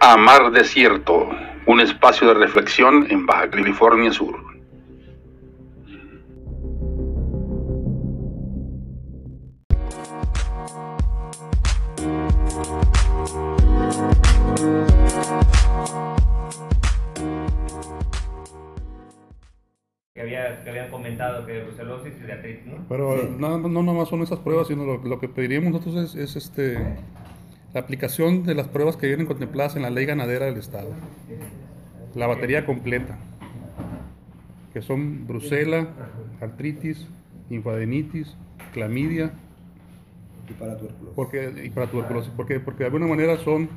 a Mar Desierto, un espacio de reflexión en Baja California Sur. Que, había, que habían comentado que brucelosis y de artritis, ¿no? Pero no, no nomás son esas pruebas, sino lo, lo que pediríamos nosotros es, es, este, la aplicación de las pruebas que vienen contempladas en la ley ganadera del Estado. La batería completa, que son brucela, artritis, infadenitis, clamidia Y para tuberculosis. porque, y para tuberculosis, porque, porque de alguna manera son,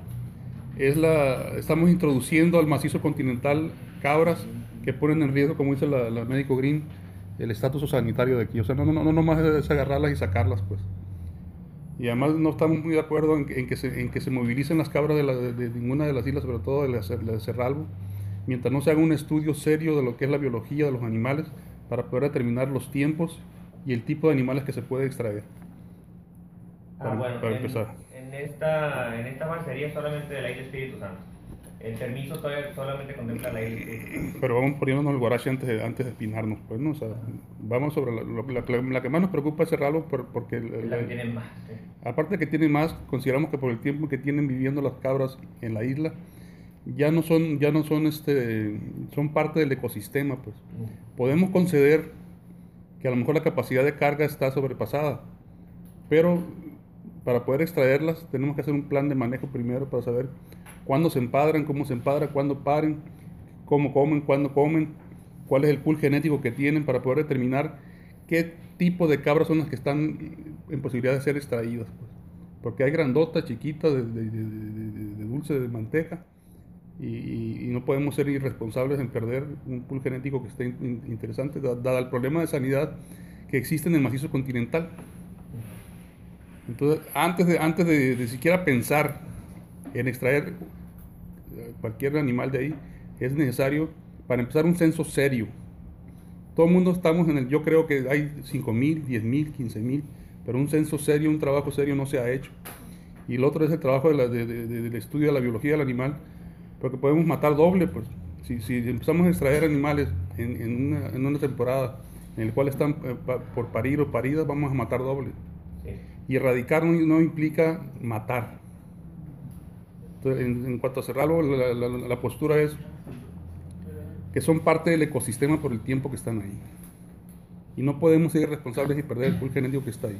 es la, estamos introduciendo al macizo continental cabras que ponen en riesgo, como dice la, la médico Green, el estatus sanitario de aquí. O sea, no, no, no, no nomás es agarrarlas y sacarlas, pues. Y además no estamos muy de acuerdo en que, en que, se, en que se movilicen las cabras de, la- de- de ninguna de las islas, sobre todo de la, de Cerralbo, mientras no se haga un estudio serio de lo que es la biología de los animales para poder determinar los tiempos y el tipo de animales que se puede extraer. Ah, Para- bueno, para en, empezar. En esta, en esta mar sería solamente de la isla Espíritu Santo. El permiso todavía solamente contempla la Santo. Pero vamos poniéndonos el guarache antes de, antes de espinarnos, pues, ¿no? O sea, vamos sobre la, la, que- la que más nos preocupa es cerrarlo por- porque... el- la que tienen más. sí. Aparte de que tienen más, consideramos que por el tiempo que tienen viviendo las cabras en la isla, ya no son, ya no son, este, son parte del ecosistema, pues. Podemos conceder que a lo mejor la capacidad de carga está sobrepasada, pero para poder extraerlas tenemos que hacer un plan de manejo primero para saber cuándo se empadran, cómo se empadran, cuándo paren, cómo comen, cuándo comen, cuál es el pool genético que tienen para poder determinar qué tipo de cabras son las que están en posibilidad de ser extraídas. pues. Porque hay grandotas, chiquitas, de, dulce, de manteca, y, no podemos ser irresponsables en perder un pool genético que esté in- interesante, da- dado el problema de sanidad que existe en el macizo continental. Entonces, antes de, antes de, siquiera pensar en extraer cualquier animal de ahí, es necesario, para empezar, un censo serio. Todo el mundo estamos en el, yo creo que hay 5 mil, 10 mil, 15 mil, pero un censo serio, un trabajo serio no se ha hecho. Y el otro es el trabajo de la- de- de- de- del estudio de la biología del animal, porque podemos matar doble, pues. Si, si empezamos a extraer animales en, en una, en una temporada en el cual están eh, pa- por parir o paridas, vamos a matar doble. Sí. Y erradicar no, no implica matar. En, en cuanto a cerrarlo, la, la- la postura es que son parte del ecosistema por el tiempo que están ahí. Y no podemos ser responsables y perder el pool genético que está ahí.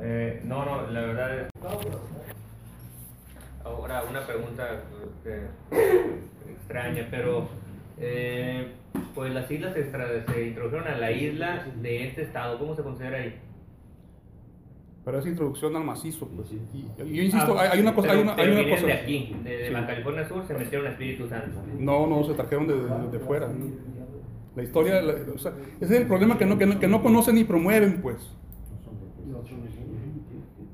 Eh, no, no, la verdad es... Ahora, una pregunta extraña, pero eh, pues las islas se, se introdujeron a la isla de este estado, ¿cómo se considera ahí? Pero es introducción al macizo. pues. Y yo insisto, Ah, hay, hay una cosa. Hay una, pero hay una cosa de aquí, de, de Sí. Baja California Sur, se metieron a Espíritu Santo. No, no, se trajeron de, de- de fuera. La historia, la- o sea, ese es el problema que no, que no, que no conocen ni promueven, pues.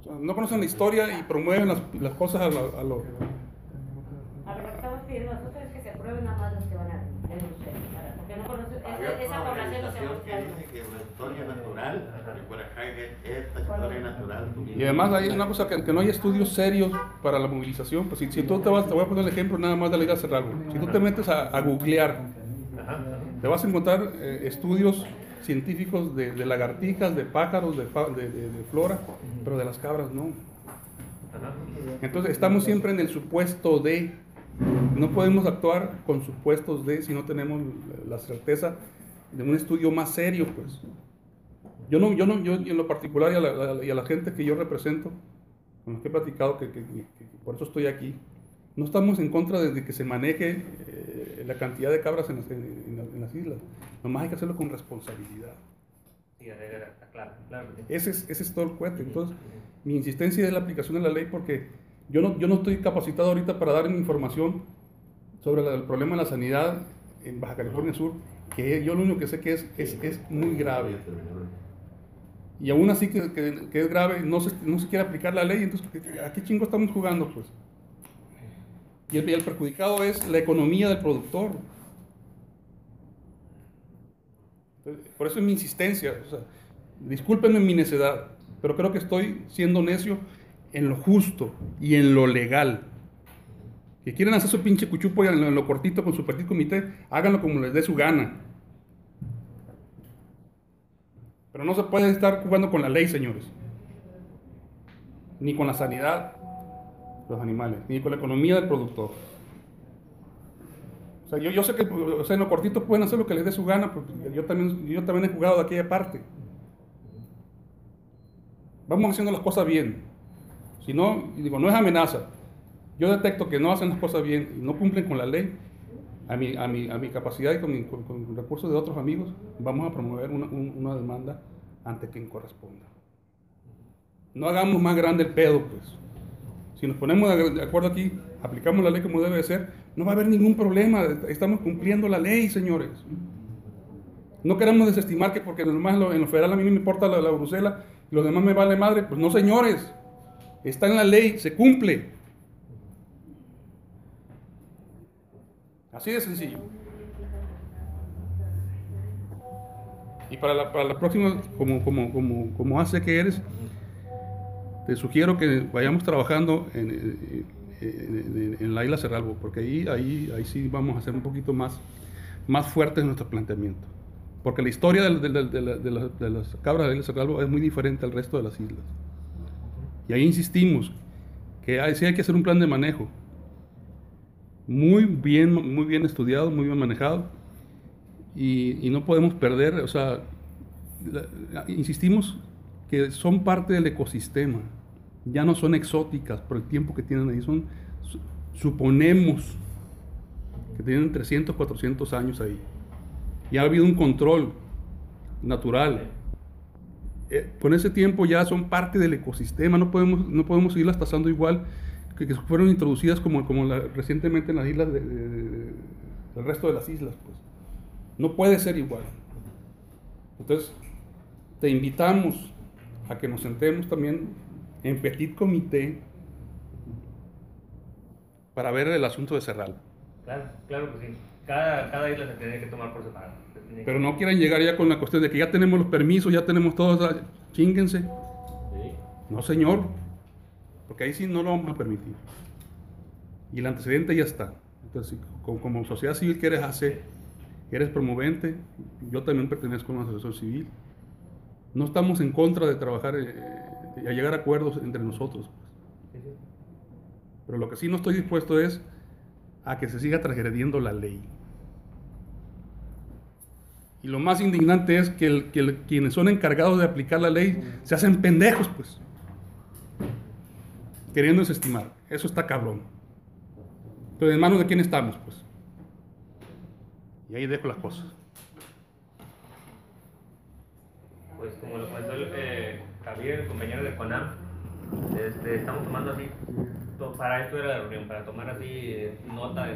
O sea, no conocen la historia y promueven las, las cosas a lo, a lo- A ver, lo que estamos pidiendo nosotros es que se prueben nada más los que van a denunciar, para- porque no conoce, Había esa, esa una población no se organización que muestra. dice que la historia natural, que por acá es esta historia natural. Y además hay una cosa que, que no hay estudios serios para la movilización. Pues si, si tú te vas, te voy a poner el ejemplo nada más de la. Si tú te metes a, a googlear, te vas a encontrar eh, estudios científicos de, de lagartijas, de pájaros, de, fa- de- de- de flora, pero de las cabras no. Entonces estamos siempre en el supuesto de, no podemos actuar con supuestos de si no tenemos la certeza de un estudio más serio, pues. Yo no, yo no, yo en lo particular y a la, y a la gente que yo represento, con los que he platicado, que, que- que- que por eso estoy aquí, no estamos en contra de, que se maneje eh, la cantidad de cabras en las, en- en las- islas. Nomás hay que hacerlo con responsabilidad. Sí, claro, claro. Ese es, ese es todo el cuento. Entonces, mi insistencia es la aplicación de la ley porque yo no, yo no estoy capacitado ahorita para dar información sobre el problema de la sanidad en Baja California Sur, que yo lo único que sé que es, es, es muy grave. Y aún así que, que- que es grave, no se, no se quiere aplicar la ley, entonces ¿a qué chingo estamos jugando? pues? Y el, perjudicado es la economía del productor. Por eso es mi insistencia. o sea, discúlpenme mi necedad, pero creo que estoy siendo necio en lo justo y en lo legal. Que quieren hacer su pinche cuchupo lo, en lo cortito con su petit comité, háganlo como les dé su gana. Pero no se puede estar jugando con la ley, señores. Ni con la sanidad de los animales, ni con la economía del productor. O sea, yo, yo sé que o sea, en lo cortito pueden hacer lo que les dé su gana, porque yo también, yo también he jugado de aquella parte. Vamos haciendo las cosas bien. Si no, digo, no es amenaza. Yo detecto que no hacen las cosas bien y no cumplen con la ley, a mi, a mi, a mi capacidad y con, mi- con- recursos de otros amigos, vamos a promover una, un- una demanda ante quien corresponda. No hagamos más grande el pedo, pues. Si nos ponemos de acuerdo aquí, aplicamos la ley como debe de ser, no va a haber ningún problema. Estamos cumpliendo la ley, señores. No queremos desestimar que porque en lo, en lo federal a mí no me importa la, la Bruselas y los demás me vale madre. Pues no, señores. Está en la ley, se cumple. Así de sencillo. Y para la, para la próxima, como, como, como, como hace que eres, te sugiero que vayamos trabajando en, en- en- en la isla Cerralbo, porque ahí, ahí, ahí sí vamos a hacer un poquito más, más fuertes nuestro planteamiento. Porque la historia de, de- de- de la- de la- de las cabras de la isla Cerralbo es muy diferente al resto de las islas. Y ahí insistimos que hay, sí hay que hacer un plan de manejo muy bien, muy bien estudiado, muy bien manejado y, no podemos perder, o sea, insistimos que son parte del ecosistema, ya no son exóticas por el tiempo que tienen ahí, son, su- suponemos que tienen 300, 400 años ahí. Y ha habido un control natural. Eh, con ese tiempo ya son parte del ecosistema, no podemos, no podemos seguirlas tasando igual que, que fueron introducidas como, como la- recientemente en las islas de- de- de- del resto de las islas. Pues. No puede ser igual. Entonces, te invitamos a que nos sentemos también en petit comité para ver el asunto de Cerral. Claro, claro que sí. Cada, cada isla se tiene que tomar por separado. Pero no quieran llegar ya con la cuestión de que ya tenemos los permisos, ya tenemos todo, ah, chínguense. Sí. No, señor, porque ahí sí no lo vamos a permitir. Y el antecedente ya está. Entonces, como, como sociedad civil que eres hacer, eres promovente, yo también pertenezco a una asociación civil. No estamos en contra de trabajar eh, y a llegar a acuerdos entre nosotros. pues. Pero lo que sí no estoy dispuesto es a que se siga transgrediendo la ley. Y lo más indignante es que, el- que quienes son encargados de aplicar la ley se hacen pendejos, pues. Queriendo desestimar. Eso está cabrón. Entonces, ¿en manos de quién estamos, pues? Y ahí dejo las cosas. Pues como lo comentó el, eh, Javier, el compañero de CONAM, este, estamos tomando así, para esto era la reunión, para tomar así eh, nota de